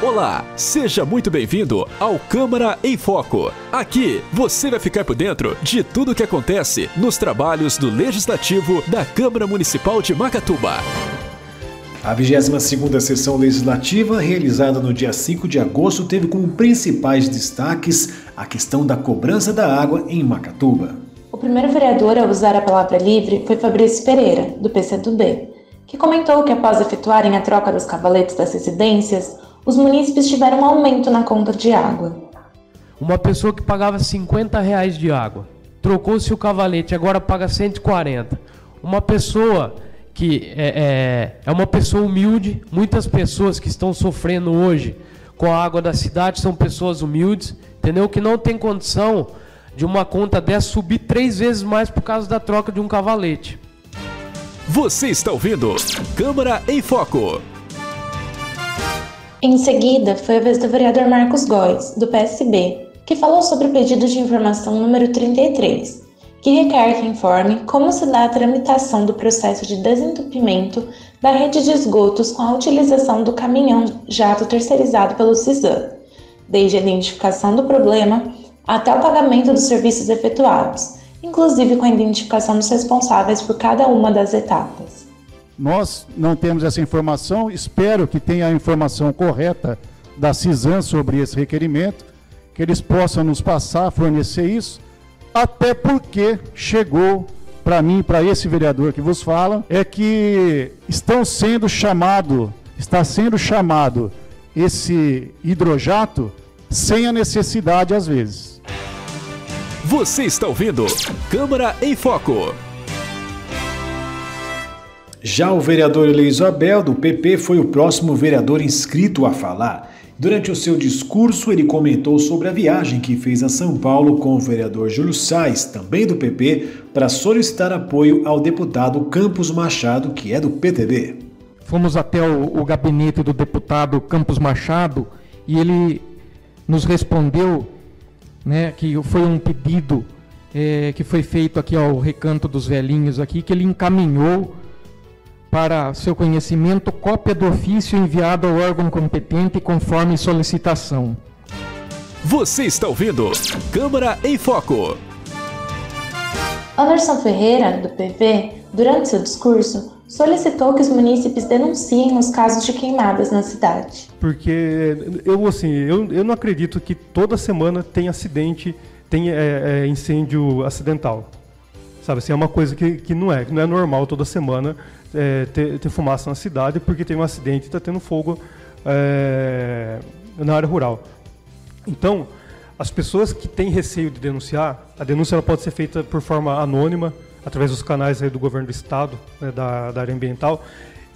Olá, seja muito bem-vindo ao Câmara em Foco. Aqui você vai ficar por dentro de tudo o que acontece nos trabalhos do Legislativo da Câmara Municipal de Macatuba. A 22ª sessão legislativa, realizada no dia 5 de agosto, teve como principais destaques a questão da cobrança da água em Macatuba. O primeiro vereador a usar a palavra livre foi Fabrício Pereira, do PCdoB, que comentou que após efetuarem a troca dos cavaletes das residências, os munícipes tiveram um aumento na conta de água. Uma pessoa que pagava 50 reais de água, trocou-se o cavalete, agora paga 140. Uma pessoa que é, é, é uma pessoa humilde, muitas pessoas que estão sofrendo hoje com a água da cidade são pessoas humildes, entendeu? Que não tem condição de uma conta dessa subir três vezes mais por causa da troca de um cavalete. Você está ouvindo Câmara em Foco. Em seguida, foi a vez do vereador Marcos Góes, do PSB, que falou sobre o pedido de informação número 33, que requer que informe como se dá a tramitação do processo de desentupimento da rede de esgotos com a utilização do caminhão jato terceirizado pelo CISAM, desde a identificação do problema até o pagamento dos serviços efetuados, inclusive com a identificação dos responsáveis por cada uma das etapas. Nós não temos essa informação, espero que tenha a informação correta da CISAM sobre esse requerimento, que eles possam nos passar, fornecer isso, até porque chegou para mim, para esse vereador que vos fala, é que estão sendo chamado, está sendo chamado esse hidrojato sem a necessidade às vezes. Você está ouvindo Câmara em Foco. Já o vereador Eleiso Abel, do PP, foi o próximo vereador inscrito a falar. Durante o seu discurso, ele comentou sobre a viagem que fez a São Paulo com o vereador Júlio Sais, também do PP, para solicitar apoio ao deputado Campos Machado, que é do PTB. Fomos até o, o gabinete do deputado Campos Machado e ele nos respondeu né, que foi um pedido é, que foi feito aqui ao Recanto dos Velhinhos aqui, que ele encaminhou para seu conhecimento cópia do ofício enviado ao órgão competente conforme solicitação. Você está ouvindo Câmara em Foco. Anderson Ferreira, do PV, durante seu discurso, solicitou que os munícipes denunciem os casos de queimadas na cidade. Porque eu assim, eu, eu não acredito que toda semana tem acidente, tem é, é, incêndio acidental. Sabe, assim, é uma coisa que, que não é, não é normal toda semana é, ter, ter, fumaça na cidade porque tem um acidente e está tendo fogo é, na área rural. Então, as pessoas que têm receio de denunciar, a denúncia ela pode ser feita por forma anônima, através dos canais do governo do estado, né, da, da área ambiental.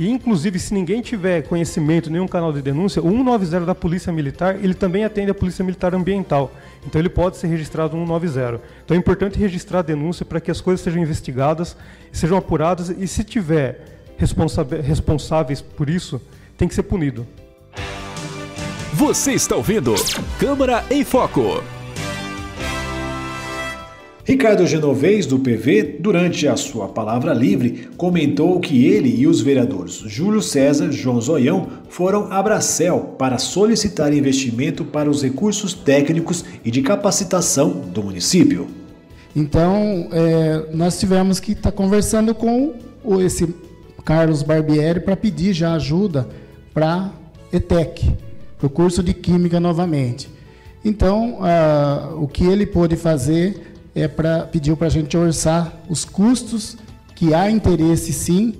E, inclusive, se ninguém tiver conhecimento, nenhum canal de denúncia, o 190 da Polícia Militar, ele também atende a Polícia Militar Ambiental. Então, ele pode ser registrado no 190. Então, é importante registrar a denúncia para que as coisas sejam investigadas, sejam apuradas e, se tiver responsáveis por isso, tem que ser punido. Você está ouvindo Câmara em Foco. Ricardo Genovez, do PV, durante a sua palavra livre, comentou que ele e os vereadores Júlio César, João Zoião foram a Bracel para solicitar investimento para os recursos técnicos e de capacitação do município. Então, é, nós tivemos que estar tá conversando com esse Carlos Barbieri para pedir já ajuda para ETEC, para o curso de Química novamente. Então, ah, o que ele pôde fazer é para pediu para a gente orçar os custos, que há interesse sim,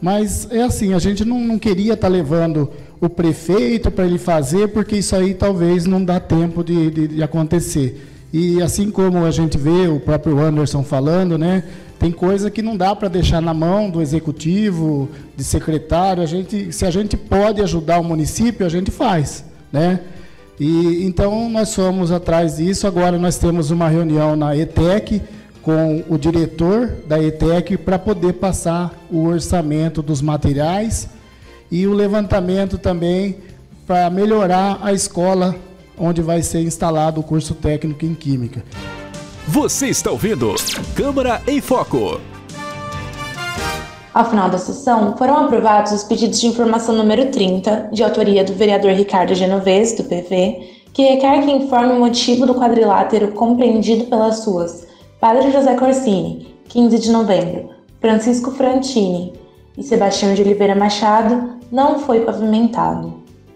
mas é assim, a gente não, não queria estar tá levando o prefeito para ele fazer, porque isso aí talvez não dá tempo de, de, de, acontecer. E assim como a gente vê o próprio Anderson falando, né, tem coisa que não dá para deixar na mão do executivo, de secretário. A gente, se a gente pode ajudar o município, a gente faz, né? E então nós fomos atrás disso. Agora nós temos uma reunião na ETEC com o diretor da ETEC para poder passar o orçamento dos materiais e o levantamento também para melhorar a escola onde vai ser instalado o curso técnico em Química. Você está ouvindo Câmara em Foco. Ao final da sessão, foram aprovados os pedidos de informação número 30, de autoria do vereador Ricardo Genovese, do PV, que requer que informe o motivo do quadrilátero compreendido pelas suas Padre José Corsini, 15 de novembro, Francisco Frantini e Sebastião de Oliveira Machado, não foi pavimentado.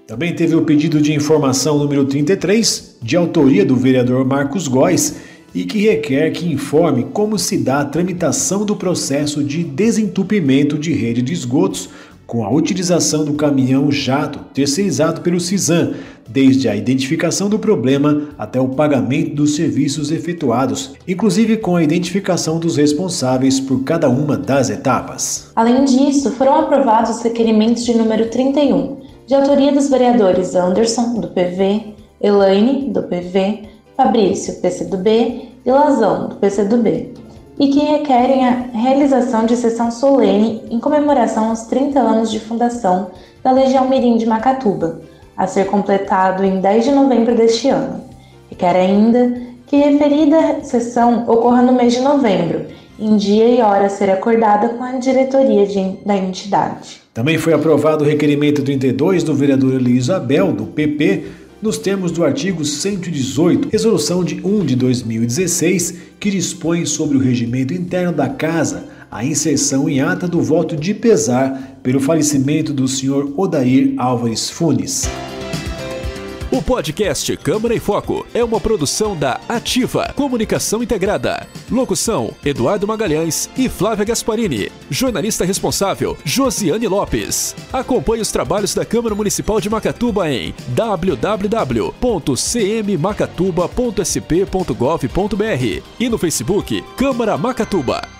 Também teve o pedido de informação número 33, de autoria do vereador Marcos Góes, e que requer que informe como se dá a tramitação do processo de desentupimento de rede de esgotos com a utilização do caminhão jato terceirizado pelo CISAM, desde a identificação do problema até o pagamento dos serviços efetuados, inclusive com a identificação dos responsáveis por cada uma das etapas. Além disso, foram aprovados os requerimentos de número 31, de autoria dos vereadores Anderson, do PV, Elaine, do PV, Fabrício, PCdoB e Lazão, do PCdoB e que requerem a realização de sessão solene em comemoração aos 30 anos de fundação da Legião Mirim de Macatuba, a ser completado em 10 de novembro deste ano. Requer ainda que referida sessão ocorra no mês de novembro, em dia e hora a ser acordada com a diretoria de, da entidade. Também foi aprovado o requerimento 32 do vereador Elisa Abel, do PP, nos termos do artigo 118, resolução de 1 de 2016, que dispõe sobre o regimento interno da Casa, a inserção em ata do voto de pesar pelo falecimento do senhor Odair Álvares Funes. O podcast Câmara em Foco é uma produção da Ativa Comunicação Integrada. Locução: Eduardo Magalhães e Flávia Gasparini. Jornalista responsável: Josiane Lopes. Acompanhe os trabalhos da Câmara Municipal de Macatuba em www.cmmacatuba.sp.gov.br e no Facebook Câmara Macatuba.